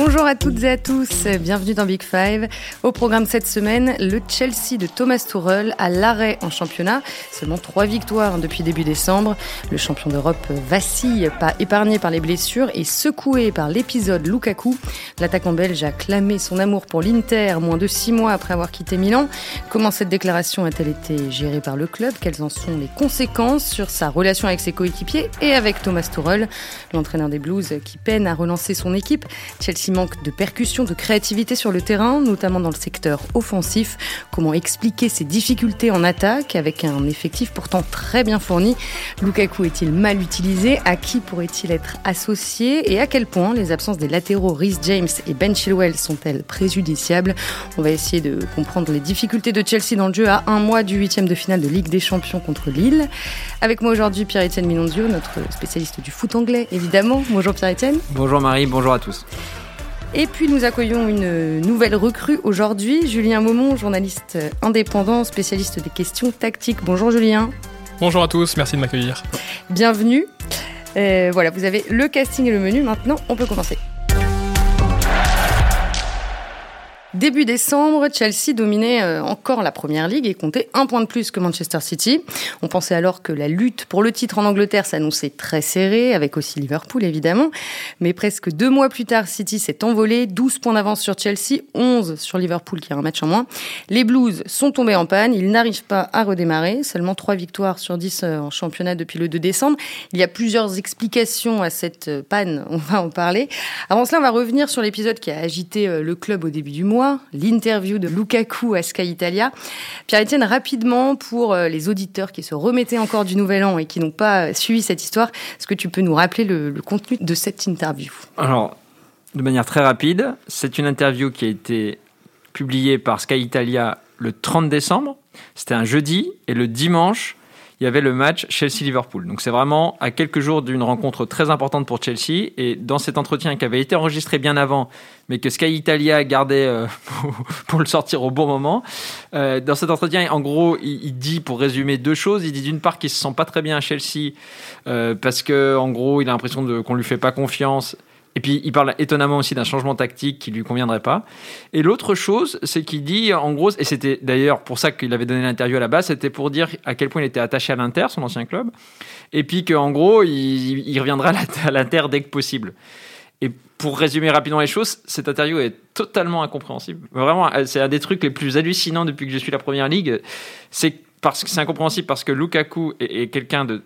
Bonjour à toutes et à tous, bienvenue dans Big Five. Au programme cette semaine, le Chelsea de Thomas Tuchel à l'arrêt en championnat. Seulement trois victoires depuis début décembre. Le champion d'Europe vacille, pas épargné par les blessures et secoué par l'épisode Lukaku. L'attaquant belge a clamé son amour pour l'Inter moins de six mois après avoir quitté Milan. Comment cette déclaration a-t-elle été gérée par le club? Quelles en sont les conséquences sur sa relation avec ses coéquipiers et avec Thomas Tuchel, l'entraîneur des Blues qui peine à relancer son équipe Chelsea manque de percussion, de créativité sur le terrain, notamment dans le secteur offensif. Comment expliquer ces difficultés en attaque avec un effectif pourtant très bien fourni? Lukaku est-il mal utilisé? À qui pourrait-il être associé? Et à quel point les absences des latéraux Rhys James et Ben Chilwell sont-elles préjudiciables? On va essayer de comprendre les difficultés de Chelsea dans le jeu à un mois du huitième de finale de Ligue des Champions contre Lille. Avec moi aujourd'hui Pierre-Etienne Minonzio, notre spécialiste du foot anglais évidemment. Bonjour Pierre-Etienne. Bonjour Marie, bonjour à tous. Et puis nous accueillons une nouvelle recrue aujourd'hui, Julien Maumont, journaliste indépendant, spécialiste des questions tactiques. Bonjour Julien. Bonjour à tous, merci de m'accueillir. Bienvenue. Euh, voilà, vous avez le casting et le menu. Maintenant, on peut commencer. Début décembre, Chelsea dominait euh, encore la Première Ligue et comptait un point de plus que Manchester City. On pensait alors que la lutte pour le titre en Angleterre s'annonçait très serrée, avec aussi Liverpool évidemment. Mais presque deux mois plus tard, City s'est envolé, 12 points d'avance sur Chelsea, 11 sur Liverpool qui a un match en moins. Les Blues sont tombés en panne, ils n'arrivent pas à redémarrer, seulement 3 victoires sur 10 euh, en championnat depuis le 2 décembre. Il y a plusieurs explications à cette euh, panne, on va en parler. Avant cela, on va revenir sur l'épisode qui a agité le club au début du mois l'interview de Lukaku à Sky Italia. Pierre-Etienne, rapidement, pour euh, les auditeurs qui se remettaient encore du Nouvel An et qui n'ont pas suivi cette histoire, est-ce que tu peux nous rappeler le, le contenu de cette interview? Alors, de manière très rapide, c'est une interview qui a été publiée par Sky Italia le 30 décembre. C'était un jeudi et le dimanche, il y avait le match Chelsea-Liverpool. Donc c'est vraiment à quelques jours d'une rencontre très importante pour Chelsea. Et dans cet entretien qui avait été enregistré bien avant, mais que Sky Italia gardait euh, pour le sortir au bon moment, euh, dans cet entretien, en gros, il, dit, pour résumer, deux choses. Il dit d'une part qu'il se sent pas très bien à Chelsea euh, parce que, en gros, il a l'impression qu'on lui fait pas confiance et puis, il parle étonnamment aussi d'un changement tactique qui lui conviendrait pas. Et l'autre chose, c'est qu'il dit, en gros, et c'était d'ailleurs pour ça qu'il avait donné l'interview à la base, c'était pour dire à quel point il était attaché à l'Inter, son ancien club, et puis qu'en gros, il, reviendra à l'Inter dès que possible. Et pour résumer rapidement les choses, cette interview est totalement incompréhensible. Vraiment, c'est un des trucs les plus hallucinants depuis que je suis la première ligue. C'est parce que c'est incompréhensible parce que Lukaku est, quelqu'un de,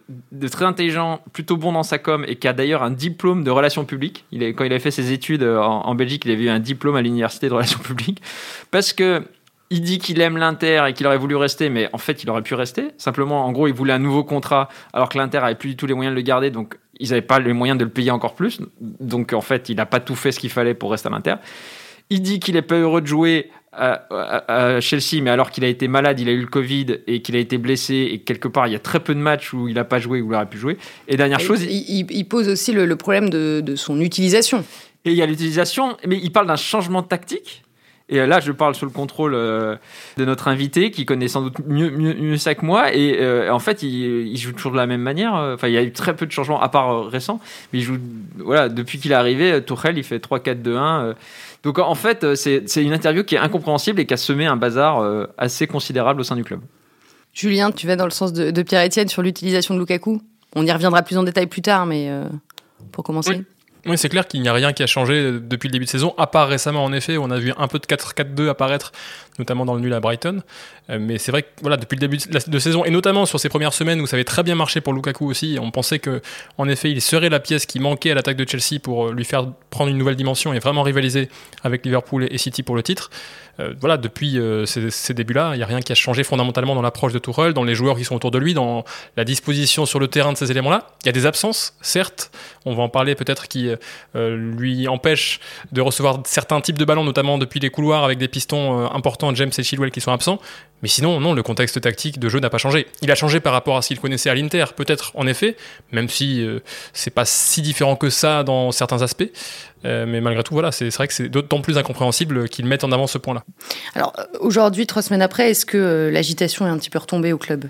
très intelligent, plutôt bon dans sa com et qui a d'ailleurs un diplôme de relations publiques. Il quand il a fait ses études en, Belgique, il avait eu un diplôme à l'université de relations publiques parce que il dit qu'il aime l'Inter et qu'il aurait voulu rester, mais en fait, il aurait pu rester. Simplement, en gros, il voulait un nouveau contrat alors que l'Inter avait plus du tout les moyens de le garder, donc ils n'avaient pas les moyens de le payer encore plus. Donc, en fait, il n'a pas tout fait ce qu'il fallait pour rester à l'Inter. Il dit qu'il est pas heureux de jouer à, Chelsea, mais alors qu'il a été malade, il a eu le Covid et qu'il a été blessé, et quelque part, il y a très peu de matchs où il n'a pas joué, où il aurait pu jouer. Et dernière chose. Il, pose aussi le, problème de, son utilisation. Et il y a l'utilisation, mais il parle d'un changement tactique. Et là, je parle sous le contrôle euh, de notre invité, qui connaît sans doute mieux, mieux, ça que moi. Et euh, en fait, il, joue toujours de la même manière. Enfin, il y a eu très peu de changements, à part euh, récents. Mais il joue, voilà, depuis qu'il est arrivé, Tourelle, il fait 3-4-2-1. Donc en fait, euh, c'est une interview qui est incompréhensible et qui a semé un bazar euh, assez considérable au sein du club. Julien, tu vas dans le sens de, Pierre-Etienne sur l'utilisation de Lukaku. On y reviendra plus en détail plus tard, mais euh, pour commencer. Oui. c'est clair qu'il n'y a rien qui a changé depuis le début de saison, à part récemment en effet, on a vu un peu de 4-4-2 apparaître, notamment dans le nul à Brighton. mais c'est vrai que voilà, depuis le début de, saison, et notamment sur ces premières semaines où ça avait très bien marché pour Lukaku aussi, on pensait que en effet il serait la pièce qui manquait à l'attaque de Chelsea pour lui faire prendre une nouvelle dimension et vraiment rivaliser avec Liverpool et City pour le titre. Euh, voilà, depuis euh, ces, débuts-là, il n'y a rien qui a changé fondamentalement dans l'approche de Tourelle, dans les joueurs qui sont autour de lui, dans la disposition sur le terrain de ces éléments-là. Il y a des absences, certes, on va en parler peut-être qui euh, lui empêchent de recevoir certains types de ballons, notamment depuis les couloirs avec des pistons importants, James et Chilwell qui sont absents. Mais sinon, non, le contexte tactique de jeu n'a pas changé. Il a changé par rapport à ce qu'il connaissait à l'Inter, peut-être en effet, même si c'est pas si différent que ça dans certains aspects. Euh, mais malgré tout, voilà, c'est vrai que c'est d'autant plus incompréhensible qu'ils mettent en avant ce point-là. Alors aujourd'hui, trois semaines après, est-ce que euh, l'agitation est un petit peu retombée au club?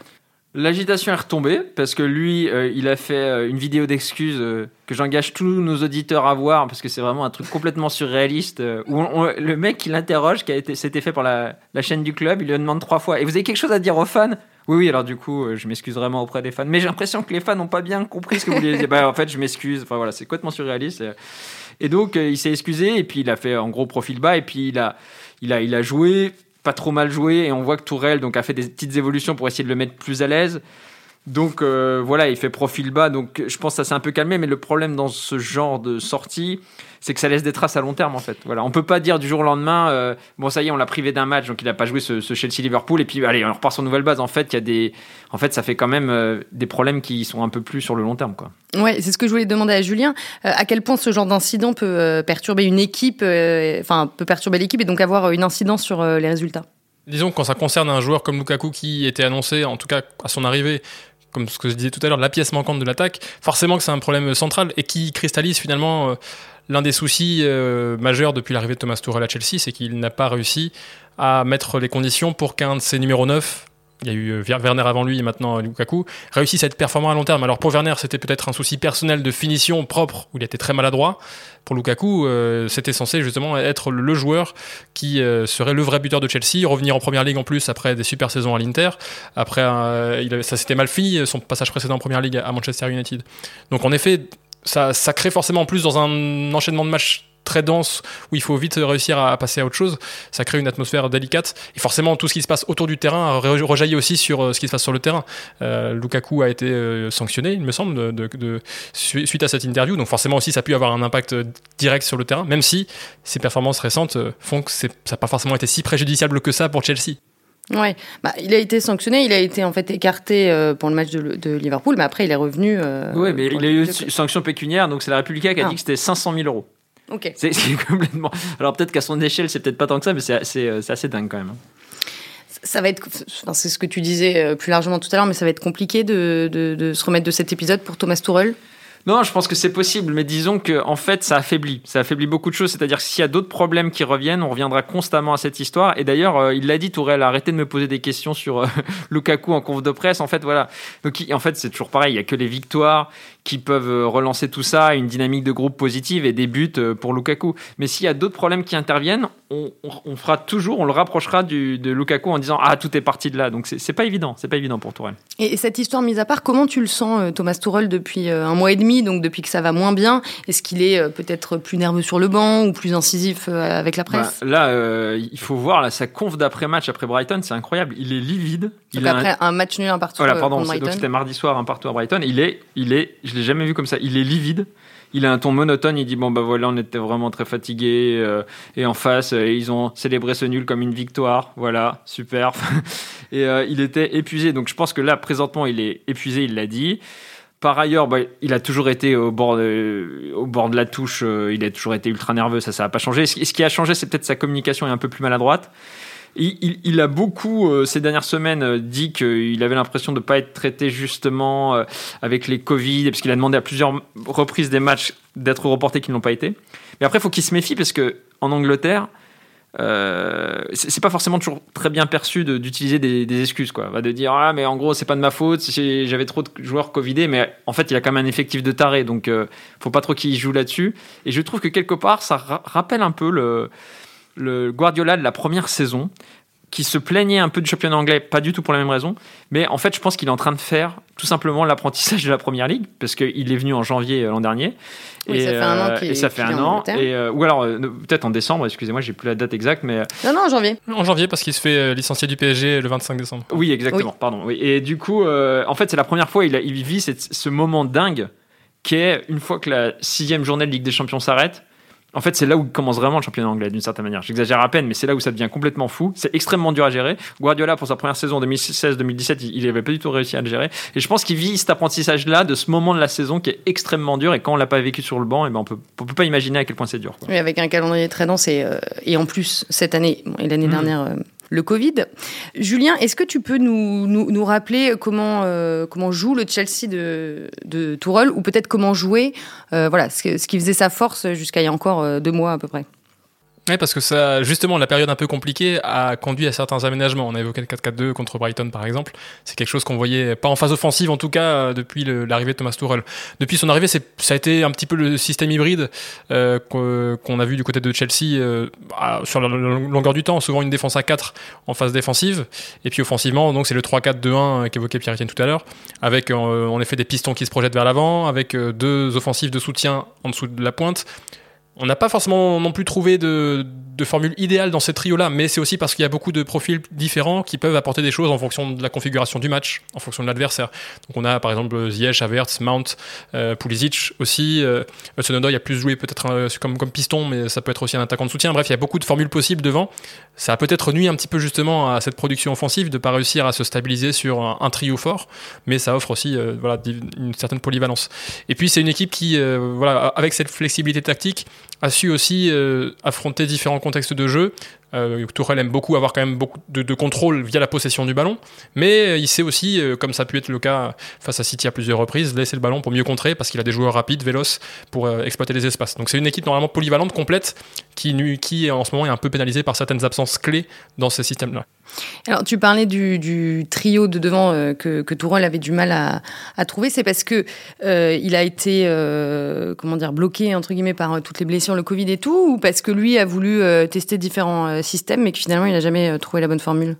L'agitation est retombée parce que lui, euh, il a fait euh, une vidéo d'excuses euh, que j'engage tous nos auditeurs à voir parce que c'est vraiment un truc complètement surréaliste où on- on- le mec qui l'interroge, qui a été, c'était fait par la, la chaîne du club, il lui demande trois fois Et vous avez quelque chose à dire aux fans? Oui, oui. Alors du coup, je m'excuse vraiment auprès des fans, mais j'ai l'impression que les fans n'ont pas bien compris ce que vous vouliez dire. Bah, en fait, je m'excuse. Enfin voilà, c'est complètement surréaliste. Et, et donc, il s'est excusé et puis il a fait en gros profil bas et puis il a, il a, il a joué pas trop mal joué et on voit que Tourelle donc a fait des petites évolutions pour essayer de le mettre plus à l'aise. Donc euh, voilà, il fait profil bas. Donc je pense que ça s'est un peu calmé, mais le problème dans ce genre de sortie, c'est que ça laisse des traces à long terme en fait. Voilà, on peut pas dire du jour au lendemain, euh, bon ça y est, on l'a privé d'un match, donc il a pas joué ce, ce Chelsea Liverpool et puis allez, on repart sur une nouvelle base. En fait, il y a des, en fait, ça fait quand même euh, des problèmes qui sont un peu plus sur le long terme quoi. Ouais, c'est ce que je voulais demander à Julien. Euh, à quel point ce genre d'incident peut euh, perturber une équipe, euh, enfin peut perturber l'équipe et donc avoir une incidence sur euh, les résultats? Disons que quand ça concerne un joueur comme Lukaku qui était annoncé, en tout cas à son arrivée, comme ce que je disais tout à l'heure, la pièce manquante de l'attaque, forcément que c'est un problème central et qui cristallise finalement euh, l'un des soucis euh, majeurs depuis l'arrivée de Thomas Tuchel à Chelsea, c'est qu'il n'a pas réussi à mettre les conditions pour qu'un de ses numéros 9 il y a eu euh, Werner avant lui et maintenant euh, Lukaku, réussissent à être performants à long terme. Alors pour Werner, c'était peut-être un souci personnel de finition propre, où il était très maladroit. Pour Lukaku, euh, c'était censé justement être le joueur qui euh, serait le vrai buteur de Chelsea, revenir en première ligue en plus après des super saisons à l'Inter. Après, euh, il avait- ça s'était mal fini, son passage précédent en première ligue à Manchester United. Donc en effet, ça, ça crée forcément en plus dans un enchaînement de matchs très dense où il faut vite réussir à, passer à autre chose. Ça crée une atmosphère délicate et forcément tout ce qui se passe autour du terrain re- rejaillit aussi sur euh, ce qui se passe sur le terrain. Euh, Lukaku a été euh, sanctionné, il me semble, de, de- de- su- suite à cette interview. Donc forcément aussi ça a pu avoir un impact direct sur le terrain, même si ses performances récentes font que ça n'a pas forcément été si préjudiciable que ça pour Chelsea. Ouais, bah, il a été sanctionné, il a été en fait écarté euh, pour le match de, de Liverpool, mais après il est revenu. euh, oui, mais il a eu sanction pécuniaire, donc c'est la République qui a Ah. dit que c'était 500 000 euros. Ok. C'est complètement. Alors peut-être qu'à son échelle, c'est peut-être pas tant que ça, mais c'est assez, euh, assez dingue quand même. Ça va être, enfin, c'est ce que tu disais euh, plus largement tout à l'heure, mais ça va être compliqué de, de, de se remettre de cet épisode pour Thomas Tuchel. Non, je pense que c'est possible, mais disons que en fait, ça affaiblit. Ça affaiblit beaucoup de choses. C'est-à-dire que s'il y a d'autres problèmes qui reviennent, on reviendra constamment à cette histoire. Et d'ailleurs, euh, il l'a dit, Tourelle, arrêtez de me poser des questions sur euh, Lukaku en conf de presse. En fait, voilà. Donc, en fait, c'est toujours pareil. Il y a que les victoires qui peuvent euh, relancer tout ça, une dynamique de groupe positive et des buts euh, pour Lukaku. Mais s'il y a d'autres problèmes qui interviennent, on, on- on fera toujours, on le rapprochera du, de Lukaku en disant ah tout est parti de là. Donc c'est pas évident, c'est pas évident pour Tourelle. Et, et cette histoire mise à part, comment tu le sens, euh, Thomas Tuchel, depuis un mois et demi, donc depuis que ça va moins bien? Est-ce qu'il est peut-être plus nerveux sur le banc ou plus incisif avec la presse? Bah, là, euh, il faut voir là, sa conf d'après-match après Brighton, c'est incroyable. Il est livide. Il a un- après un... match nul un partout Voilà, pardon, c'était mardi soir, un partout à Brighton. Il est, il est, je l'ai jamais vu comme ça. Il est livide. Il a un ton monotone. Il dit bon bah voilà, on était vraiment très fatigués euh, et en face, euh, ils ont célébré ce nul comme une victoire. Voilà, super. et euh, il était épuisé. Donc je pense que là, présentement, il est épuisé. Il l'a dit. Par ailleurs, bah, il a toujours été au bord de, la touche. il a toujours été ultra nerveux. Ça, ça n'a pas changé. Ce qui a changé, c'est peut-être sa communication est un peu plus maladroite. Il, a beaucoup, euh, ces dernières semaines, euh, dit qu'il avait l'impression de ne pas être traité justement euh, avec les Covid, parce qu'il a demandé à plusieurs reprises des matchs d'être reportés qui n'ont pas été. Mais après, il faut qu'il se méfie, parce que en Angleterre, euh, c'est pas forcément toujours très bien perçu d'utiliser des, excuses, quoi. De dire, ah, mais en gros, c'est pas de ma faute, j'avais trop de joueurs Covidés, mais en fait, il a quand même un effectif de taré, donc euh, faut pas trop qu'il joue là-dessus. Et je trouve que quelque part, ça ra- rappelle un peu le le Guardiola de la première saison qui se plaignait un peu du championnat anglais, pas du tout pour la même raison, mais en fait je pense qu'il est en train de faire tout simplement l'apprentissage de la première ligue, parce qu'il est venu en janvier euh, l'an dernier. Oui, ça fait un an qu'il- et ça fait un en an, et, euh, ou alors euh, peut-être en décembre, excusez-moi, j'ai plus la date exacte, mais euh, Non, non, en janvier. En janvier, parce qu'il se fait licencier du PSG le 25 décembre. oui, exactement, pardon. Oui. Et du coup, euh, en fait, c'est la première fois il, a- il vit cette- ce moment dingue qui est une fois que la sixième journée de Ligue des Champions s'arrête. En fait, c'est là où commence vraiment le championnat anglais, d'une certaine manière. J'exagère à peine, mais c'est là où ça devient complètement fou. C'est extrêmement dur à gérer. Guardiola, pour sa première saison 2016-2017, il n'avait pas du tout réussi à le gérer. Et je pense qu'il vit cet apprentissage-là de ce moment de la saison qui est extrêmement dur. Et quand on l'a pas vécu sur le banc, et ben on peut, on peut pas imaginer à quel point c'est dur. quoi. Oui, avec un calendrier très dense et, euh, et en plus, cette année bon, et l'année Mm. dernière, euh, le Covid. Julien, est-ce que tu peux nous, nous, rappeler comment, euh, comment joue le Chelsea de, de Tourelle ou peut-être comment jouer, euh, voilà, ce, ce qui faisait sa force jusqu'à il y a encore euh, deux mois à peu près? Oui, parce que ça, justement, la période un peu compliquée a conduit à certains aménagements. On a évoqué le 4-4-2 contre Brighton, par exemple. C'est quelque chose qu'on voyait pas en phase offensive, en tout cas, euh, depuis l'arrivée de Thomas Tuchel. Depuis son arrivée, ça a été un petit peu le système hybride euh, qu'on a vu du côté de Chelsea euh, sur la longueur du temps. Souvent une défense à 4 en phase défensive. Et puis offensivement, donc c'est le 3-4-2-1 qu'évoquait Pierre-Etienne tout à l'heure, avec en effet des pistons qui se projettent vers l'avant, avec deux offensives de soutien en dessous de la pointe on n'a pas forcément non plus trouvé de, formule idéale dans ce trio-là, mais c'est aussi parce qu'il y a beaucoup de profils différents qui peuvent apporter des choses en fonction de la configuration du match, en fonction de l'adversaire. Donc on a par exemple Ziyech, Havertz, Mount, euh, Pulisic aussi. Euh, il a plus joué peut-être euh, comme, comme piston, mais ça peut être aussi un attaquant de soutien. Bref, il y a beaucoup de formules possibles devant. Ça a peut-être nuit un petit peu justement à cette production offensive de pas réussir à se stabiliser sur un, trio fort, mais ça offre aussi euh, voilà, une certaine polyvalence. Et puis c'est une équipe qui, voilà, avec cette flexibilité tactique, a su aussi euh, affronter différents contextes de jeu. Euh, Tourelle aime beaucoup avoir quand même beaucoup de, contrôle via la possession du ballon, mais euh, il sait aussi, euh, comme ça a pu être le cas face à City à plusieurs reprises, laisser le ballon pour mieux contrer parce qu'il a des joueurs rapides, véloces pour exploiter les espaces. Donc c'est une équipe normalement polyvalente, complète, qui, qui en ce moment est un peu pénalisée par certaines absences clés dans ces systèmes-là. Alors, tu parlais du, trio de devant euh, que, que avait du mal à, trouver. C'est parce que euh, il a été, euh, comment dire, bloqué entre guillemets par toutes les blessures, le Covid et tout, ou parce que lui a voulu tester différents systèmes, mais que finalement il n'a jamais trouvé la bonne formule?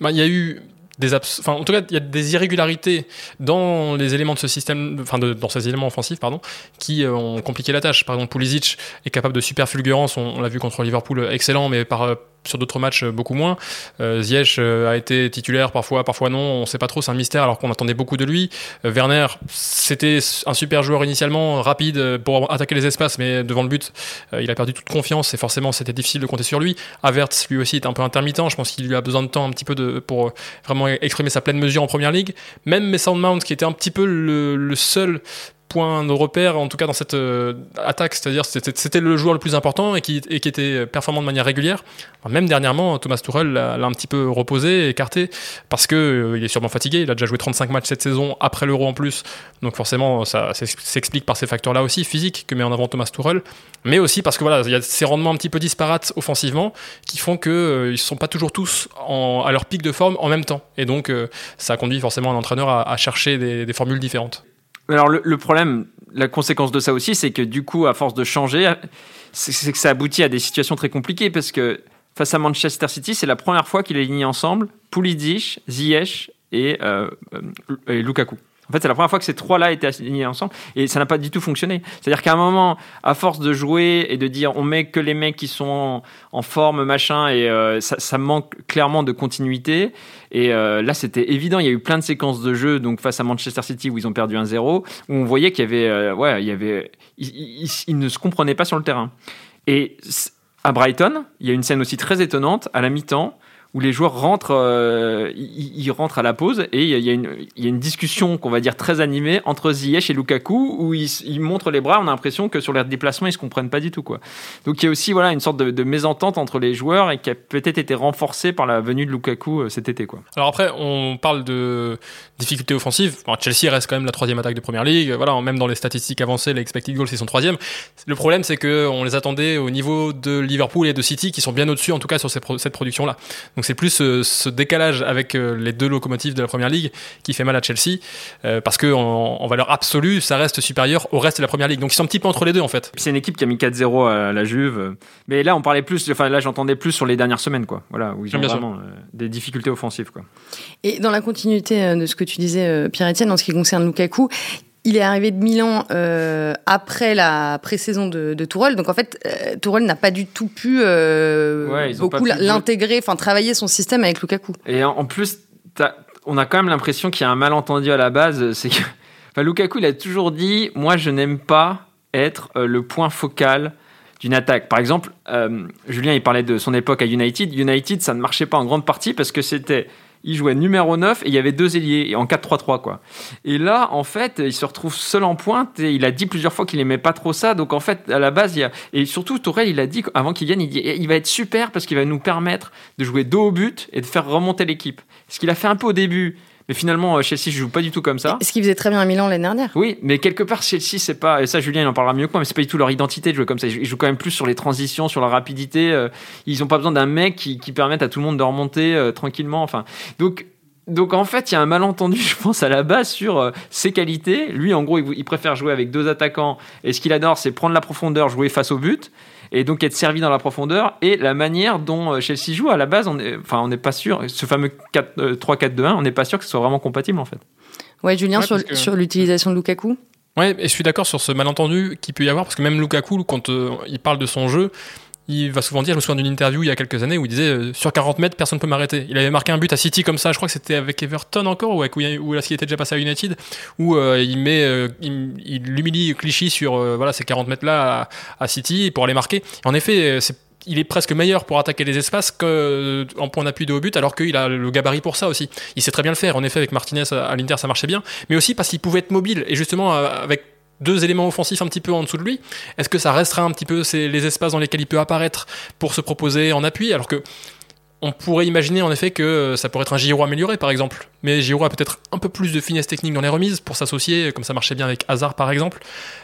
Bah, il y a eu des en tout cas, il y a des irrégularités dans les éléments de ce système, enfin, dans ces éléments offensifs, pardon, qui ont compliqué la tâche. Par exemple, Pulisic est capable de super fulgurance, on l'a vu contre Liverpool, excellent, mais par sur d'autres matchs euh, beaucoup moins. Euh, Ziyech euh, a été titulaire parfois, parfois non, on ne sait pas trop, c'est un mystère alors qu'on attendait beaucoup de lui. Werner, c'était un super joueur initialement, rapide pour attaquer les espaces, mais devant le but, il a perdu toute confiance et forcément c'était difficile de compter sur lui. Havertz, lui aussi, est un peu intermittent, je pense qu'il lui a besoin de temps un petit peu de, pour vraiment exprimer sa pleine mesure en première ligue. Même Mason Mount, qui était un petit peu le seul point de repère, en tout cas dans cette euh, attaque, c'est-à-dire c'était le joueur le plus important et qui, était performant de manière régulière. même dernièrement, Thomas Tuchel l'a un petit peu reposé, écarté, parce que euh, il est sûrement fatigué. Il a déjà joué 35 matchs cette saison après l'Euro en plus, donc forcément ça s'explique par ces facteurs-là aussi physiques que met en avant Thomas Tuchel, mais aussi parce que voilà, il y a ces rendements un petit peu disparates offensivement qui font que euh, ils sont pas toujours tous à leur pic de forme en même temps, et donc ça conduit forcément un entraîneur à, chercher des formules différentes. Alors le, problème, la conséquence de ça aussi, c'est que du coup, à force de changer, c'est que ça aboutit à des situations très compliquées parce que face à Manchester City, c'est la première fois qu'il est aligné ensemble Pulisic, Ziyech et, euh, et Lukaku. En fait, c'est la première fois que ces trois-là étaient alignés ensemble et ça n'a pas du tout fonctionné. C'est-à-dire qu'à un moment, à force de jouer et de dire on met que les mecs qui sont en, forme, machin, et euh, ça, manque clairement de continuité. Et euh, là, c'était évident. Il y a eu plein de séquences de jeu, donc face à Manchester City où ils ont perdu 1-0, où on voyait qu'il y avait, euh, ouais, il y avait, ils, ne se comprenaient pas sur le terrain. Et à Brighton, il y a une scène aussi très étonnante à la mi-temps où les joueurs rentrent, euh, ils, rentrent à la pause et il y, a une, discussion qu'on va dire très animée entre Ziyech et Lukaku où ils, montrent les bras. On a l'impression que sur les déplacements ils se comprennent pas du tout quoi. Donc il y a aussi voilà une sorte de, mésentente entre les joueurs et qui a peut-être été renforcée par la venue de Lukaku euh, cet été quoi. Alors après on parle de difficultés offensives. Chelsea reste quand même la troisième attaque de première ligue. Voilà même dans les statistiques avancées les expected goals c'est son troisième. Le problème c'est que on les attendait au niveau de Liverpool et de City qui sont bien au-dessus en tout cas sur cette production là. Donc c'est plus ce, décalage avec euh, les deux locomotives de la première ligue qui fait mal à Chelsea, euh, parce que en, valeur absolue, ça reste supérieur au reste de la première ligue. Donc ils sont un petit peu entre les deux en fait. C'est une équipe qui a mis 4-0 à la Juve, mais là on parlait plus, enfin là j'entendais plus sur les dernières semaines quoi. Voilà où ils ont vraiment euh, des difficultés offensives quoi. Et dans la continuité de ce que tu disais Pierre-Etienne en ce qui concerne Lukaku, il est arrivé de Milan euh, après la pré-saison de, de Tourelle. Donc en fait, euh, Tourelle n'a pas du tout pu euh, beaucoup l'intégrer, enfin travailler son système avec Lukaku. Et en, plus, on a quand même l'impression qu'il y a un malentendu à la base. C'est que Lukaku, il a toujours dit Moi, je n'aime pas être le point focal d'une attaque. Par exemple, Julien, il parlait de son époque à United. United, ça ne marchait pas en grande partie parce que c'était il jouait numéro 9 et il y avait deux ailiers en 4-3-3 quoi. Et là en fait, il se retrouve seul en pointe et il a dit plusieurs fois qu'il aimait pas trop ça. Donc en fait, à la base, il y a et surtout Tourelle, il a dit avant qu'il vienne, il il va être super parce qu'il va nous permettre de jouer dos au but et de faire remonter l'équipe. Ce qu'il a fait un peu au début, Mais finalement, Chelsea joue pas du tout comme ça. Ce qui faisait très bien à Milan l'année dernière. Oui, mais quelque part, Chelsea, c'est pas, et ça, Julien, il en parlera mieux que moi, mais c'est pas du tout leur identité de jouer comme ça. Ils jouent quand même plus sur les transitions, sur la rapidité. Ils ont pas besoin d'un mec qui, qui permette à tout le monde de remonter tranquillement. Enfin, donc, donc en fait, il y a un malentendu, je pense, à la base sur euh, ses qualités. Lui, en gros, il, préfère jouer avec deux attaquants. Et ce qu'il adore, c'est prendre la profondeur, jouer face au but, et donc être servi dans la profondeur. Et la manière dont euh, Chelsea joue, à la base, on est, enfin, on n'est pas sûr. Ce fameux 3-4-2-1, euh, on n'est pas sûr que ce soit vraiment compatible, en fait. Ouais, Julien, sur, sur l'utilisation de Lukaku? Ouais, et je suis d'accord sur ce malentendu qu'il peut y avoir, parce que même Lukaku, quand il parle de son jeu, il va souvent dire, je me souviens d'une interview il y a quelques années où il disait euh, sur 40 mètres personne ne peut m'arrêter. Il avait marqué un but à City comme ça, je crois que c'était avec Everton encore ou, avec, ou là s'il était déjà passé à United où euh, il met euh, il, il humilie Clichy sur voilà ces 40 mètres là à, City pour aller marquer. En effet, il est presque meilleur pour attaquer les espaces qu'en point d'appui de haut but, alors qu'il a le gabarit pour ça aussi. Il sait très bien le faire. En effet, avec Martinez à l'Inter, ça marchait bien, mais aussi parce qu'il pouvait être mobile. Et justement, avec deux éléments offensifs un petit peu en dessous de lui, est-ce que ça restera un petit peu les espaces dans lesquels il peut apparaître pour se proposer en appui alors que on pourrait imaginer en effet que ça pourrait être un Giro amélioré par exemple. Mais Giro a peut-être un peu plus de finesse technique dans les remises pour s'associer, comme ça marchait bien avec Hazard par exemple.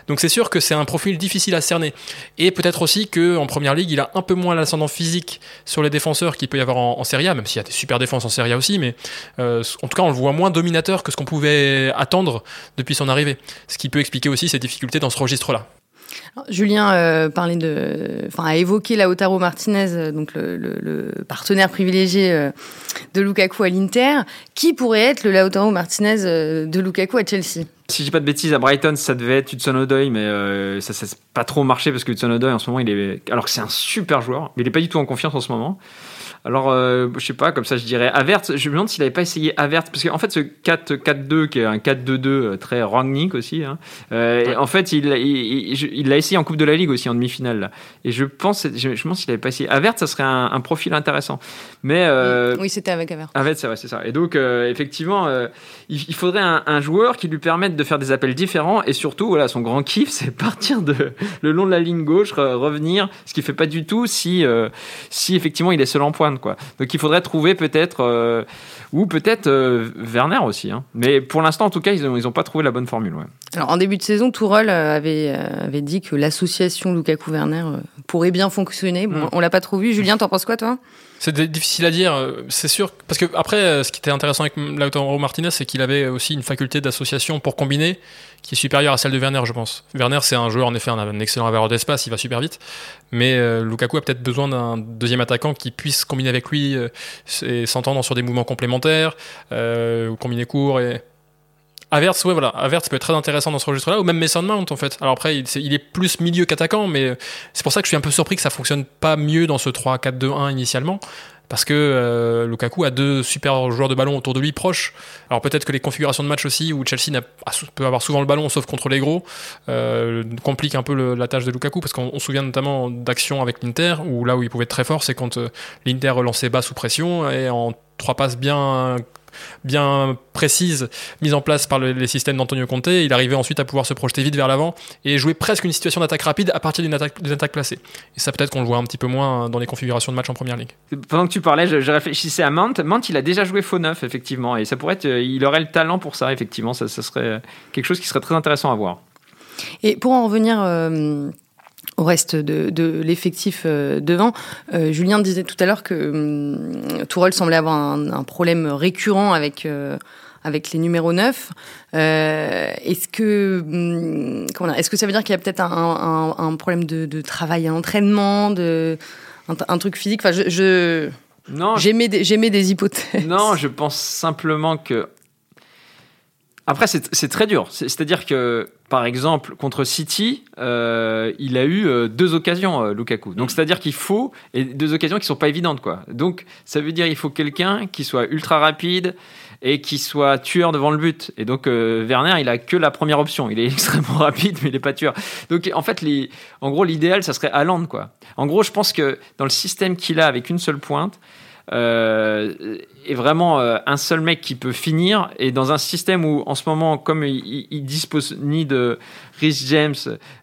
Donc c'est sûr que c'est un profil difficile à cerner. Et peut-être aussi qu'en première ligue, il a un peu moins l'ascendant physique sur les défenseurs qu'il peut y avoir en, Serie A, même s'il y a des super défenses en Serie A aussi, mais euh, en tout cas on le voit moins dominateur que ce qu'on pouvait attendre depuis son arrivée. Ce qui peut expliquer aussi ses difficultés dans ce registre-là. Julien euh, parlait de, enfin, a évoqué Lautaro Martinez, euh, donc le, partenaire privilégié euh, de Lukaku à l'Inter. Qui pourrait être le Lautaro Martinez de Lukaku à Chelsea? Si je dis pas de bêtises, à Brighton, ça devait être Hudson Odoi, mais ça n'a pas trop marché parce que Hudson Odoi, en ce moment, il est, alors que c'est un super joueur, mais il est pas du tout en confiance en ce moment. Alors, euh, je sais pas, comme ça je dirais Avert. Je me demande s'il avait pas essayé Avert, parce qu'en fait, ce 4-4-2, qui est un 4-2-2 euh, très Rangnick aussi, hein, euh, en fait, il l'a il, essayé en Coupe de la Ligue aussi, en demi-finale. Et je pense, je, me demande s'il avait pas essayé Avert, ça serait un, profil intéressant. Mais, euh, oui, c'était avec Avert. Avert, c'est vrai, c'est ça. Et donc, effectivement, il, faudrait un, joueur qui lui permette de faire des appels différents, et surtout, voilà, son grand kiff, c'est partir de, le long de la ligne gauche, revenir, ce qu'il fait pas du tout si, si effectivement il est seul en pointe. Donc il faudrait trouver peut-être, euh, ou peut-être euh, Werner aussi. Hein. Mais pour l'instant, en tout cas, ils n'ont ils ont pas trouvé la bonne formule. Alors en début de saison, Tourelle euh, avait, avait dit que l'association Lukaku-Werner pourrait bien fonctionner. Bon, mm. On l'a pas trop vu. Julien, t'en penses quoi, toi? C'est difficile à dire, c'est sûr. Parce que après, ce qui était intéressant avec Lautaro Martinez, c'est qu'il avait aussi une faculté d'association pour combiner qui est supérieure à celle de Werner, je pense. Werner, c'est un joueur, en effet, un excellent avare d'espace, il va super vite. Mais euh, Lukaku a peut-être besoin d'un deuxième attaquant qui puisse combiner avec lui euh, et s'entendre sur des mouvements complémentaires, euh, ou combiner court et. Averts, ouais, voilà. Averts peut être très intéressant dans ce registre-là, ou même Mason Mount, en fait. Alors après, il, il est plus milieu qu'attaquant, mais c'est pour ça que je suis un peu surpris que ça fonctionne pas mieux dans ce 3-4-2-1 initialement parce que euh, Lukaku a deux super joueurs de ballon autour de lui proches. Alors peut-être que les configurations de match aussi, où Chelsea peut avoir souvent le ballon sauf contre les gros, euh, compliquent un peu la tâche de Lukaku, parce qu'on se souvient notamment d'actions avec l'Inter, où là où il pouvait être très fort, c'est quand euh, l'Inter relançait bas sous pression, et en trois passes bien bien précise mise en place par les systèmes d'Antonio Conte. Il arrivait ensuite à pouvoir se projeter vite vers l'avant et jouer presque une situation d'attaque rapide à partir d'une attaque, attaque placée. Et ça peut-être qu'on le voit un petit peu moins dans les configurations de match en première ligue. Pendant que tu parlais, je, réfléchissais à Mant. Mant, il a déjà joué faux neuf, effectivement, et ça pourrait être, il aurait le talent pour ça, effectivement. Ça, serait quelque chose qui serait très intéressant à voir. Et pour en revenir euh, au reste de, l'effectif euh, devant. Euh, Julien disait tout à l'heure que hum, Tourelle semblait avoir un, problème récurrent avec euh, avec les numéros 9. est-ce que hum, est-ce que ça veut dire qu'il y a peut-être un, problème de, travail à entraînement, de un, truc physique? Enfin, je, je non, des, des hypothèses. Non, je pense simplement que après, c'est très dur. C'est-à-dire que, par exemple, contre City, euh, il a eu euh, deux occasions, euh, Lukaku. Donc, c'est-à-dire qu'il faut, et deux occasions qui sont pas évidentes, quoi. Donc, ça veut dire qu'il faut quelqu'un qui soit ultra rapide et qui soit tueur devant le but. Et donc, Werner, il a que la première option. Il est extrêmement rapide, mais il est pas tueur. Donc, en fait, les, en gros, l'idéal, ça serait Haaland, quoi. En gros, je pense que dans le système qu'il a avec une seule pointe, est vraiment euh, un seul mec qui peut finir. Et dans un système où, en ce moment, comme il, dispose ni de Rhys James,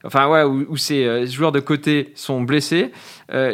enfin ouais, où, où ces euh, joueurs de côté sont blessés,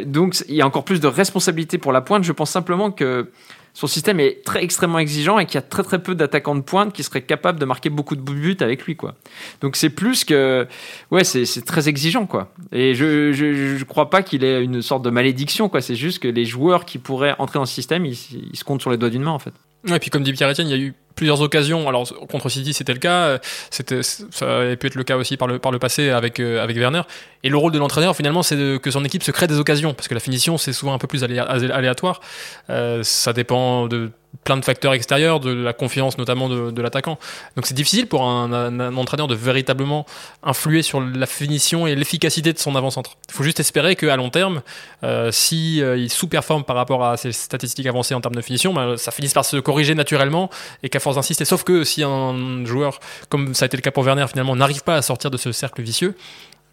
donc il y a encore plus de responsabilité pour la pointe. Je pense simplement que son système est très extrêmement exigeant et qu'il y a très très peu d'attaquants de pointe qui seraient capables de marquer beaucoup de buts avec lui, quoi. Donc c'est plus que, ouais, c'est très exigeant, quoi. Et je je, crois pas qu'il ait une sorte de malédiction, quoi. C'est juste que les joueurs qui pourraient entrer dans ce système, ils, ils se comptent sur les doigts d'une main, en fait. Et puis comme dit Pierre-Etienne, il y a eu plusieurs occasions. Alors contre City, c'était le cas. C'était, ça avait pu être le cas aussi par le, par le passé avec, euh, avec Werner. Et le rôle de l'entraîneur, finalement, c'est que son équipe se crée des occasions. Parce que la finition, c'est souvent un peu plus aléatoire. Euh, ça dépend de plein de facteurs extérieurs, de la confiance notamment de, l'attaquant. Donc c'est difficile pour un, entraîneur de véritablement influer sur la finition et l'efficacité de son avant-centre. Il faut juste espérer qu'à long terme, euh, si euh, sous-performe par rapport à ses statistiques avancées en termes de finition, bah, ça finisse par se corriger naturellement et qu'à force d'insister, sauf que si un joueur, comme ça a été le cas pour Werner, finalement n'arrive pas à sortir de ce cercle vicieux,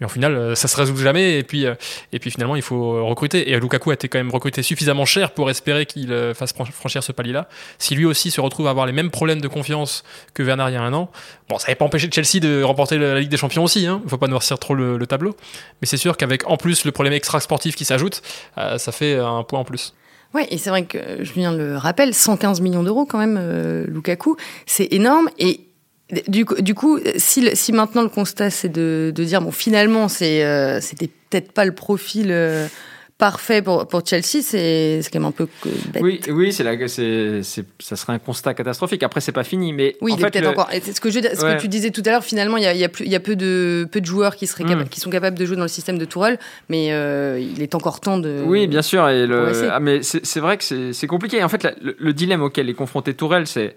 mais au final, euh, ça se résout jamais. Et puis, euh, et puis finalement, il faut recruter. Et Lukaku a été quand même recruté suffisamment cher pour espérer qu'il euh, fasse franchir ce palier-là. Si lui aussi se retrouve à avoir les mêmes problèmes de confiance que Werner il y a un an, bon, ça n'avait pas empêché Chelsea de remporter la Ligue des Champions aussi. Hein. Il ne faut pas noircir trop le, tableau. Mais c'est sûr qu'avec en plus le problème extra-sportif qui s'ajoute, ça fait un point en plus. Ouais, et c'est vrai que Julien le rappelle, 115 millions d'euros quand même, Lukaku, c'est énorme. Et du, du coup, si, si, maintenant le constat c'est de, de, dire bon finalement c'est euh, c'était peut-être pas le profil euh, parfait pour, pour Chelsea, c'est quand même un peu bête. Oui, oui, c'est la, c'est, ça serait un constat catastrophique. Après c'est pas fini, mais oui, en il fait, peut-être encore. Ce que je, ce que tu disais tout à l'heure, finalement, il y a, il y a, plus, il y a peu de peu de joueurs qui seraient mm. qui sont capables de jouer dans le système de Tourelle, mais euh, il est encore temps de. Oui, bien sûr. Et le, ah, mais c'est vrai que c'est compliqué. En fait, le, le dilemme auquel est confronté Tourelle, c'est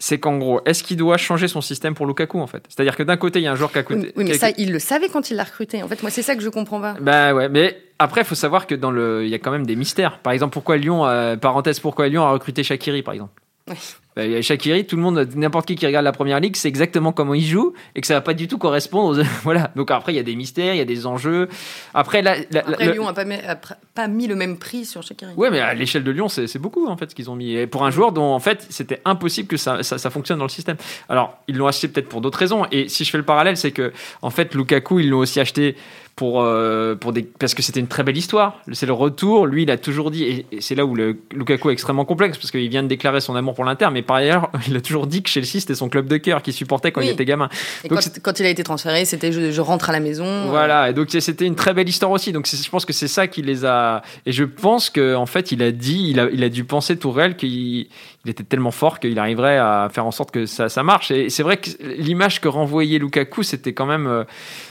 c'est qu'en gros, est-ce qu'il doit changer son système pour Lukaku en fait? C'est-à-dire que d'un côté, il y a un joueur qui a coûté. Oui, mais ça, il le savait quand il l'a recruté. En fait, moi, c'est ça que je comprends pas. Bah ouais, mais après, il faut savoir que dans le, il y a quand même des mystères. Par exemple, pourquoi Lyon, euh, parenthèse, pourquoi Lyon a recruté Shakiri, par exemple? Oui. Bah, Shakiri, tout le monde, n'importe qui qui regarde la première ligue, c'est exactement comment il joue et que ça va pas du tout correspondre. Aux... voilà. Donc après, il y a des mystères, il y a des enjeux. Après, la, après Lyon n'a pas, pas, mis le même prix sur Shakiri. Ouais, mais à l'échelle de Lyon, c'est beaucoup en fait ce qu'ils ont mis. Et pour un joueur dont en fait c'était impossible que ça, ça, ça, fonctionne dans le système. Alors ils l'ont acheté peut-être pour d'autres raisons. Et si je fais le parallèle, c'est que en fait Lukaku, ils l'ont aussi acheté pour, euh, pour des, parce que c'était une très belle histoire. C'est le retour. Lui, il a toujours dit, et, c'est là où le Lukaku est extrêmement complexe, parce qu'il vient de déclarer son amour pour l'Inter, mais par ailleurs, il a toujours dit que Chelsea, c'était son club de cœur qu'il supportait quand il était gamin. Et donc, quand, il a été transféré, c'était je, rentre à la maison. Euh. Voilà, et donc c'était une très belle histoire aussi. Donc je pense que c'est ça qui les a. Et je pense qu'en en fait, il a dit, il a, il a dû penser Tourelle qu'il il était tellement fort qu'il arriverait à faire en sorte que ça, ça marche. Et c'est vrai que l'image que renvoyait Lukaku, c'était quand même. Euh,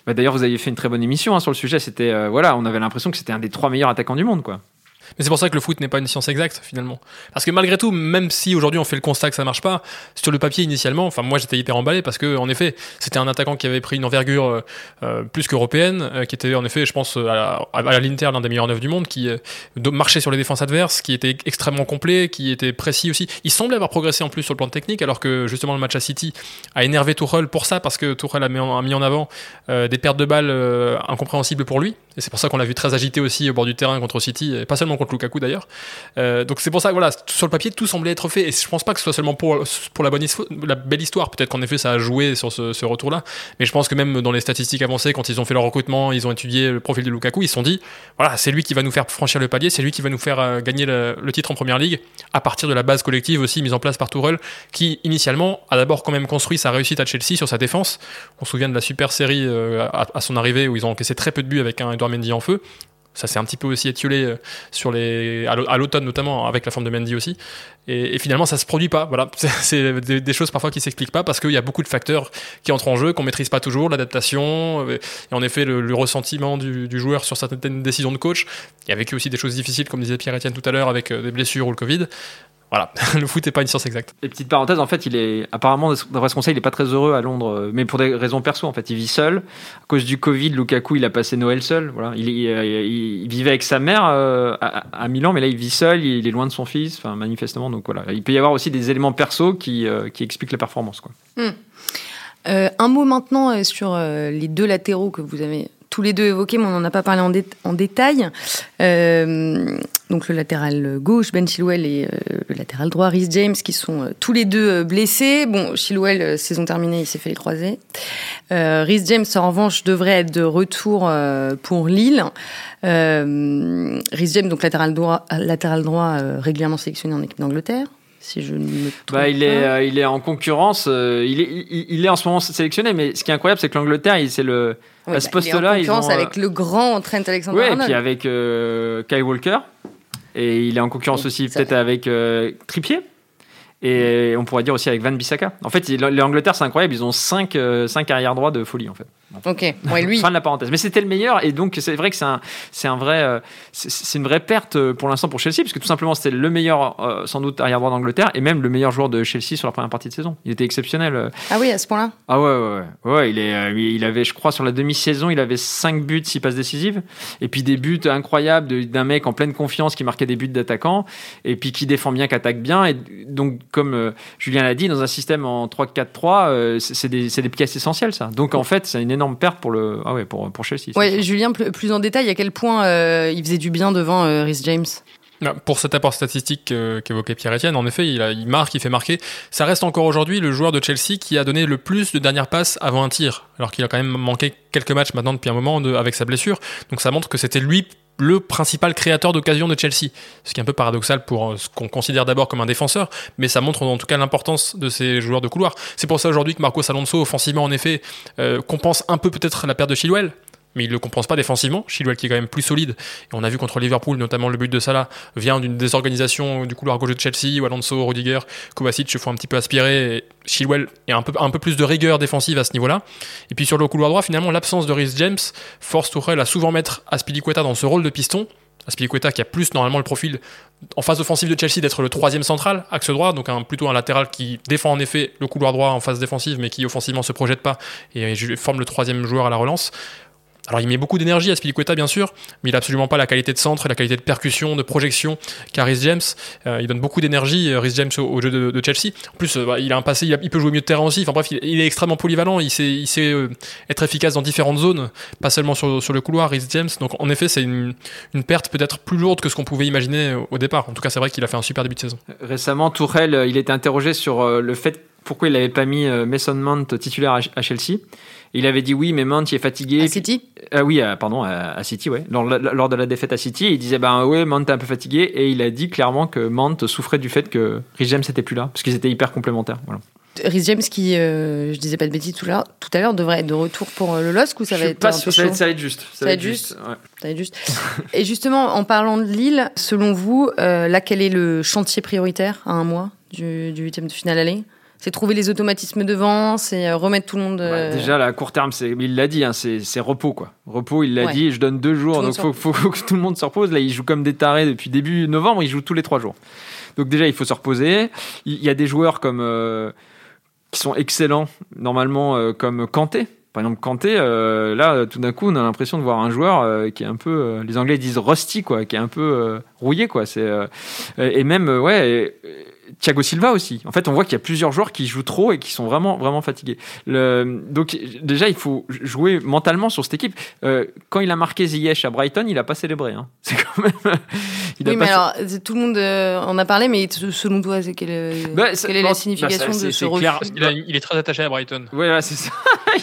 bah, d'ailleurs, vous aviez fait une très bonne émission hein, sur le sujet. C'était euh, voilà, on avait l'impression que c'était un des trois meilleurs attaquants du monde, quoi. Mais c'est pour ça que le foot n'est pas une science exacte finalement. Parce que malgré tout, même si aujourd'hui on fait le constat que ça marche pas, sur le papier initialement, enfin moi j'étais hyper emballé parce que en effet c'était un attaquant qui avait pris une envergure euh, euh plus qu'européenne, euh, qui était en effet je pense à, à, l'Inter l'un des meilleurs neufs du monde, qui euh, marchait sur les défenses adverses, qui était extrêmement complet, qui était précis aussi. Il semblait avoir progressé en plus sur le plan technique alors que justement le match à City a énervé Tuchel pour ça parce que Tuchel a mis en, a mis en avant des pertes de balles incompréhensibles pour lui et c'est pour ça qu'on l'a vu très agité aussi au bord du terrain contre City, et pas seulement contre Lukaku d'ailleurs. Euh, donc c'est pour ça voilà, sur le papier, tout semblait être fait. Et je pense pas que ce soit seulement pour, pour la, bonne la belle histoire. Peut-être qu'en effet, ça a joué sur ce, ce retour-là. Mais je pense que même dans les statistiques avancées, quand ils ont fait leur recrutement, ils ont étudié le profil de Lukaku, ils se sont dit voilà, c'est lui qui va nous faire franchir le palier, c'est lui qui va nous faire euh, gagner le, titre en première ligue, à partir de la base collective aussi mise en place par Tourelle, qui initialement a d'abord quand même construit sa réussite à Chelsea sur sa défense. On se souvient de la super série euh, à, son arrivée où ils ont encaissé très peu de buts avec un Edouard Mendy en feu. Ça s'est un petit peu aussi étiolé euh, sur les, à l'automne notamment, avec la forme de Mendy aussi. Et, finalement, ça se produit pas. Voilà, c'est des, choses parfois qui s'expliquent pas parce qu'il y a beaucoup de facteurs qui entrent en jeu, qu'on maîtrise pas toujours, l'adaptation, euh, et en effet le, ressentiment du, du, joueur sur certaines décisions de coach. Il y a vécu aussi des choses difficiles, comme disait Pierre-Etienne tout à l'heure, avec euh, des blessures ou le Covid. Voilà, le foot n'est pas une science exacte. Et petite parenthèse, en fait, il est apparemment, d'après ce conseil, il n'est pas très heureux à Londres, euh, mais pour des raisons perso. En fait, il vit seul. À cause du Covid, Lukaku, il a passé Noël seul. Voilà, il, il, vivait avec sa mère euh, à, Milan, mais là, il vit seul. Il est loin de son fils, enfin, manifestement. Donc voilà, il peut y avoir aussi des éléments perso qui, euh, qui expliquent la performance. Quoi. Hmm. un mot maintenant sur les deux latéraux que vous avez tous les deux évoqués, mais on n'en a pas parlé en, détail. Euh, donc le latéral gauche, Ben Chilwell, et euh, le latéral droit, Rhys James, qui sont euh, tous les deux blessés. Bon, Chilwell, saison terminée, il s'est fait les croisés. Rhys James, en revanche, devrait être de retour pour Lille. Rhys James, donc latéral droit, latéral droit régulièrement sélectionné en équipe d'Angleterre si je ne me trompe bah, il, Est, il est en concurrence, il, est, il, est en ce moment sélectionné, mais ce qui est incroyable, c'est que l'Angleterre, c'est le, à ce poste-là, ils ont avec le grand Trent Alexander-Arnold. et puis avec euh, Kyle Walker. Et il est en concurrence aussi peut-être avec euh, Trippier. Et on pourrait dire aussi avec Van Bissaka. En fait, l'Angleterre, c'est incroyable. Ils ont 5 cinq, euh, cinq arrière droits de folie, en fait. Ok, lui. fin de la parenthèse. Mais c'était le meilleur, et donc c'est vrai que c'est un, un vrai, euh, c'est une vraie perte euh, pour l'instant pour Chelsea, parce que tout simplement c'était le meilleur, sans doute, arrière droit d'Angleterre, et même le meilleur joueur de Chelsea sur la première partie de saison. Il était exceptionnel. Ah oui, à ce point-là Ah ouais, ouais, ouais. ouais il, est, il avait, je crois, sur la demi-saison, il avait 5 buts, 6 passes décisives, et puis des buts incroyables d'un mec en pleine confiance qui marquait des buts d'attaquant, et puis qui défend bien, qui attaque bien, et donc comme Julien l'a dit, dans un système en 3-4-3, euh, c'est des, des, pièces essentielles, ça. Donc en fait, c'est une énorme perte pour, le, ah ouais, pour, pour Chelsea. Ouais, Julien, plus, en détail, à quel point euh, il faisait du bien devant euh, Rhys James? Pour cet apport statistique qu'évoquait Pierre-Etienne, en effet, il, il, marque, il fait marquer. Ça reste encore aujourd'hui le joueur de Chelsea qui a donné le plus de dernières passes avant un tir, alors qu'il a quand même manqué quelques matchs maintenant depuis un moment avec sa blessure. Donc ça montre que c'était lui le principal créateur d'occasion de Chelsea. Ce qui est un peu paradoxal pour euh, ce qu'on considère d'abord comme un défenseur, mais ça montre en tout cas l'importance de ces joueurs de couloir. C'est pour ça aujourd'hui que Marcos Alonso, offensivement en effet, euh, compense un peu peut-être la perte de Chilwell, mais il ne le compense pas défensivement. Chilwell qui est quand même plus solide. Et on a vu contre Liverpool, notamment le but de Salah vient d'une désorganisation du couloir gauche de Chelsea où Alonso, Rudiger, Kovacic se font un petit peu aspirer. Et Chilwell est un peu, un peu plus de rigueur défensive à ce niveau-là. Et puis sur le couloir droit, finalement, l'absence de Rhys James force Tuchel à souvent mettre Aspilicueta dans ce rôle de piston. Aspilicueta qui a plus normalement le profil en phase offensive de Chelsea d'être le troisième central, axe droit, donc plutôt un latéral qui défend en effet le couloir droit en phase défensive, mais qui offensivement se projette pas et forme le troisième joueur à la relance. Alors il met beaucoup d'énergie à Spilicueta bien sûr, mais il n'a absolument pas la qualité de centre, la qualité de percussion, de projection qu'a Rhys James. Euh, il donne beaucoup d'énergie, euh, Rhys James au, jeu de, Chelsea. En plus, euh, bah, il a un passé, il, peut jouer mieux de terrain aussi. Enfin bref, il, est extrêmement polyvalent, il sait, il sait être efficace dans différentes zones, pas seulement sur, sur le couloir, Rhys James. Donc en effet, c'est une, une, perte peut-être plus lourde que ce qu'on pouvait imaginer au départ. En tout cas, c'est vrai qu'il a fait un super début de saison. Récemment, Tourelle, il était interrogé sur le fait pourquoi il n'avait pas mis Mason Mount titulaire à Chelsea. Il avait dit oui, mais Mount il est fatigué. À City euh, Oui, pardon, à, City, ouais. Lors, lors, de la défaite à City, il disait ben ouais, Mount est un peu fatigué et il a dit clairement que Mount souffrait du fait que Rhys James n'était plus là parce qu'ils étaient hyper complémentaires. Voilà. Rhys James qui, euh, je disais pas de bêtises tout à l'heure, devrait être de retour pour euh, le LOSC ou ça va être pas un peu ça, va ça va être juste. Ça, va être juste. Ça va être juste. et justement, en parlant de Lille, selon vous, là, quel est le chantier prioritaire à un mois du huitième de finale aller? C'est trouver les automatismes devant, c'est euh, remettre tout le monde. Euh, déjà, là, à court terme, il l'a dit, hein, c'est repos. quoi. Repos, il l'a dit, je donne deux jours, donc il faut, que tout le monde se repose. Là, il joue comme des tarés depuis début novembre, il joue tous les trois jours. Donc déjà, il faut se reposer. Il y a des joueurs comme, euh, qui sont excellents, normalement, comme Kanté. Par exemple, Kanté, là, tout d'un coup, on a l'impression de voir un joueur qui est un peu, les Anglais disent rusty, quoi, qui est un peu rouillé, quoi. C'est et même, ouais. Thiago Silva aussi. En fait, on voit qu'il y a plusieurs joueurs qui jouent trop et qui sont vraiment, vraiment fatigués. Le, donc, déjà, il faut jouer mentalement sur cette équipe. Euh, quand il a marqué Ziyech à Brighton, il a pas célébré. Hein. C'est quand même. oui, mais alors, tout le monde euh, en a parlé, mais selon toi, c'est quelle, euh, bah, quelle est la signification bah, de ce refus il, est très attaché à Brighton. Oui, c'est ça.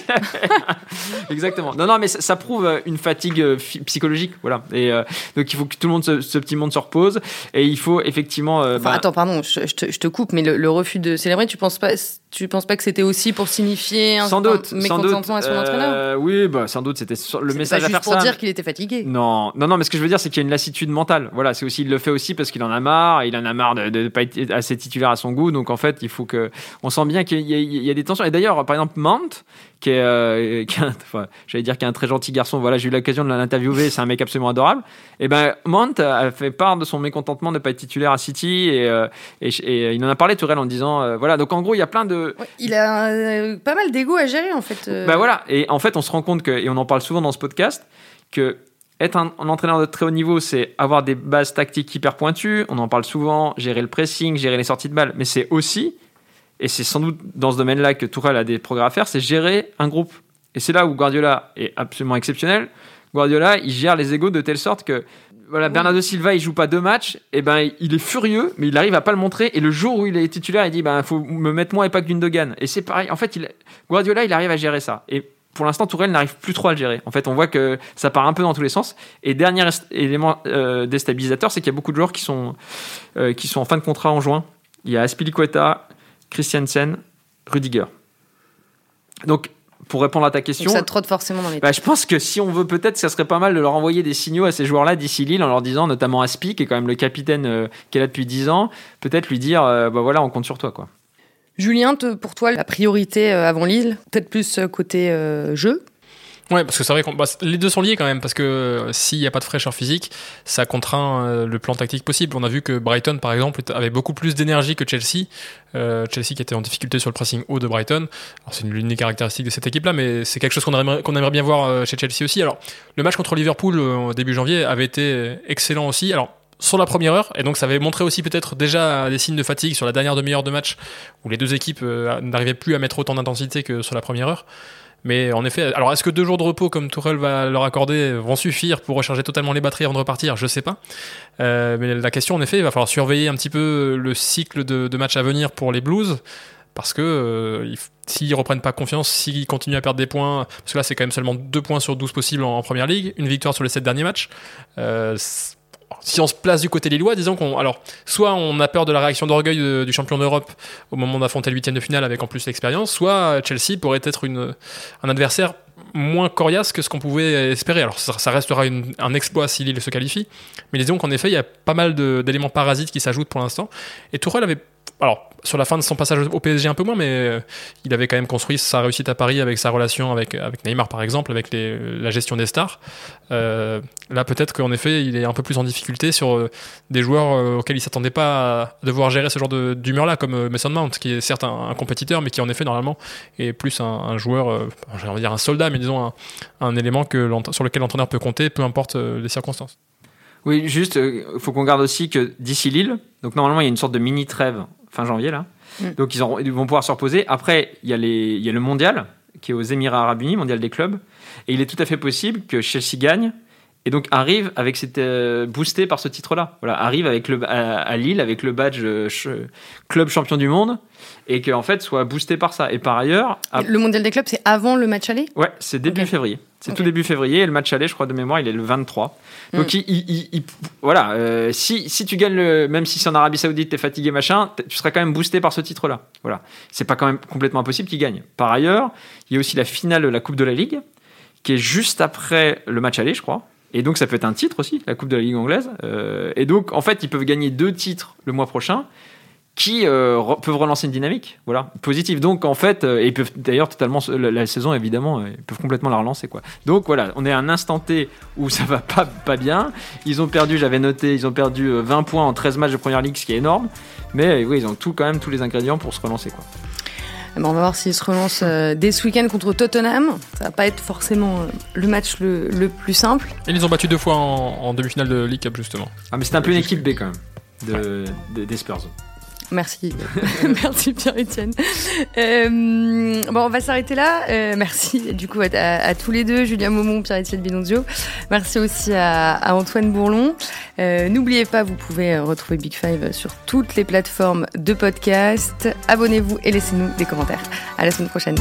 Exactement. Non, non, mais ça, prouve une fatigue psychologique. Voilà. Et donc, il faut que tout le monde, ce, petit monde se repose. Et il faut effectivement. Enfin, bah, attends, pardon, je, je, te, coupe, mais le, refus de célébrer, tu penses pas, tu penses pas que c'était aussi pour signifier un, sans doute, mécontentement à son entraîneur euh, Oui, bah, sans doute, c'était le message pas juste pour dire qu'il était fatigué. Non, non, non, mais ce que je veux dire, c'est qu'il y a une lassitude mentale. Voilà, c'est aussi, il le fait aussi parce qu'il en a marre, il en a marre de ne pas être assez titulaire à son goût. Donc en fait, il faut que, on sent bien qu'il y, a des tensions. Et d'ailleurs, par exemple, Mount, qui est, euh, j'allais dire qu'il est un très gentil garçon. Voilà, j'ai eu l'occasion de l'interviewer. C'est un mec absolument adorable. Et ben, Mount a fait part de son mécontentement de ne pas être titulaire à City et, euh, et, il en a parlé Tourelle en disant, euh, voilà. Donc en gros, il y a plein de. Il a pas mal d'ego à gérer en fait. Ben voilà. Et en fait, on se rend compte que, et on en parle souvent dans ce podcast, que être un, un, entraîneur de très haut niveau, c'est avoir des bases tactiques hyper pointues. On en parle souvent, gérer le pressing, gérer les sorties de balles. Mais c'est aussi et c'est sans doute dans ce domaine-là que Tourelle a des progrès à faire, c'est gérer un groupe Et c'est là où Guardiola est absolument exceptionnel. Guardiola, il gère les égaux de telle sorte que voilà, Bernardo Silva, il joue pas deux matchs, et ben il est furieux, mais il arrive à pas le montrer. Et le jour où il est titulaire, il dit ben faut me mettre moi et pas Gundogan. Et c'est pareil. En fait, il, Guardiola, il arrive à gérer ça. Et pour l'instant, Tourelle n'arrive plus trop à le gérer. En fait, on voit que ça part un peu dans tous les sens. Et dernier élément euh, déstabilisateur, c'est qu'il y a beaucoup de joueurs qui sont euh, qui sont en fin de contrat en juin. Il y a Aspilicueta, Christiansen, Rudiger. Donc pour répondre à ta question. ça trotte forcément dans les bah, Je pense que si on veut, peut-être, ça serait pas mal de leur envoyer des signaux à ces joueurs-là d'ici Lille en leur disant, notamment Aspi, qui est quand même le capitaine euh, qui est là depuis 10 ans, peut-être lui dire, euh, bah voilà, on compte sur toi, quoi. Julien, pour toi, la priorité euh, avant Lille, peut-être plus côté jeu Ouais, parce que c'est vrai que bah, les deux sont liés quand même, parce que euh, s'il n'y a pas de fraîcheur physique, ça contraint euh, le plan tactique possible. On a vu que Brighton, par exemple, avait beaucoup plus d'énergie que Chelsea. Euh, Chelsea qui était en difficulté sur le pressing haut de Brighton. C'est l'une des caractéristiques de cette équipe-là, mais c'est quelque chose qu'on aimerait, bien voir chez Chelsea aussi. Alors, le match contre Liverpool début janvier avait été excellent aussi. Alors, sur la première heure, et donc ça avait montré aussi peut-être déjà des signes de fatigue sur la dernière demi-heure de match, où les deux équipes n'arrivaient plus à mettre autant d'intensité que sur la première heure. Mais en effet, alors est-ce que deux jours de repos comme Tourelle va leur accorder vont suffire pour recharger totalement les batteries avant de repartir? Je sais pas. Euh, mais la question, en effet, il va falloir surveiller un petit peu le cycle de, matchs à venir pour les Blues. Parce que euh, s'ils reprennent pas confiance, s'ils continuent à perdre des points, parce que là c'est quand même seulement 2 points sur 12 possibles en, première ligue, une victoire sur les 7 derniers matchs, euh, si on se place du côté lillois, disons qu'on. Alors, soit on a peur de la réaction d'orgueil du champion d'Europe au moment d'affronter le huitième de finale avec en plus l'expérience, soit Chelsea pourrait être une, un adversaire moins coriace que ce qu'on pouvait espérer. Alors, ça, restera un exploit si Lille se qualifie, mais disons qu'en effet, il y a pas mal d'éléments parasites qui s'ajoutent pour l'instant. Et Tourelle avait alors sur la fin de son passage au PSG un peu moins, mais euh, il avait quand même construit sa réussite à Paris avec sa relation avec, avec Neymar par exemple, avec les, la gestion des stars. Euh, là peut-être qu'en effet il est un peu plus en difficulté sur euh, des joueurs auxquels il s'attendait pas à devoir gérer ce genre d'humeur là, comme Mason Mount, qui est certes un, compétiteur, mais qui en effet normalement est plus un, joueur, j'ai envie de dire un soldat, mais disons un, un élément que sur lequel l'entraîneur peut compter, peu importe les circonstances. Oui, juste, il faut qu'on garde aussi que d'ici Lille, donc normalement il y a une sorte de mini trêve fin janvier là. Mm. Donc ils, ils, vont pouvoir se reposer. Après, il y, a les, il y a le mondial qui est aux Émirats Arabes Unis, mondial des clubs. Et il est tout à fait possible que Chelsea gagne et donc arrive avec cette euh, boosté par ce titre-là. Voilà, arrive avec le à, Lille avec le badge euh, club champion du monde et qu'en fait soit boosté par ça. Et par ailleurs, le mondial des clubs c'est avant le match aller? Ouais, c'est début février. C'est tout début février et le match aller, je crois de mémoire, il est le 23. Donc mm. il, voilà, euh, si, si tu gagnes le, même si c'est en Arabie Saoudite, t'es fatigué machin, tu seras quand même boosté par ce titre-là. Voilà, c'est pas quand même complètement impossible qu'il gagne. Par ailleurs, il y a aussi la finale de la Coupe de la Ligue qui est juste après le match aller, je crois. Et donc ça peut être un titre aussi, la Coupe de la Ligue anglaise. Euh, et donc en fait, ils peuvent gagner deux titres le mois prochain qui euh, peuvent relancer une dynamique. Voilà. Positive donc en fait euh, et ils peuvent d'ailleurs totalement la, saison évidemment ils peuvent complètement la relancer quoi. Donc voilà. On est à un instant T où ça va pas pas bien. Ils ont perdu j'avais noté ils ont perdu 20 points en 13 matchs de première ligue ce qui est énorme. Mais oui ils ont tout quand même tous les ingrédients pour se relancer quoi on va voir s'ils se relancent dès ce week-end contre Tottenham. Ça va pas être forcément le match le, le plus simple. Et ils ont battu deux fois en, demi-finale de League Cup justement. Ah mais c'est un peu une équipe B quand même de, de des Spurs. Merci. merci Pierre-Etienne. Euh, bon, on va s'arrêter là. Euh, merci du coup à, tous les deux, Julien Maumont, Pierre-Etienne Binonzio. Merci aussi à, Antoine Bourlon. Euh, n'oubliez pas, vous pouvez retrouver Big Five sur toutes les plateformes de podcast. Abonnez-vous et laissez-nous des commentaires. À la semaine prochaine.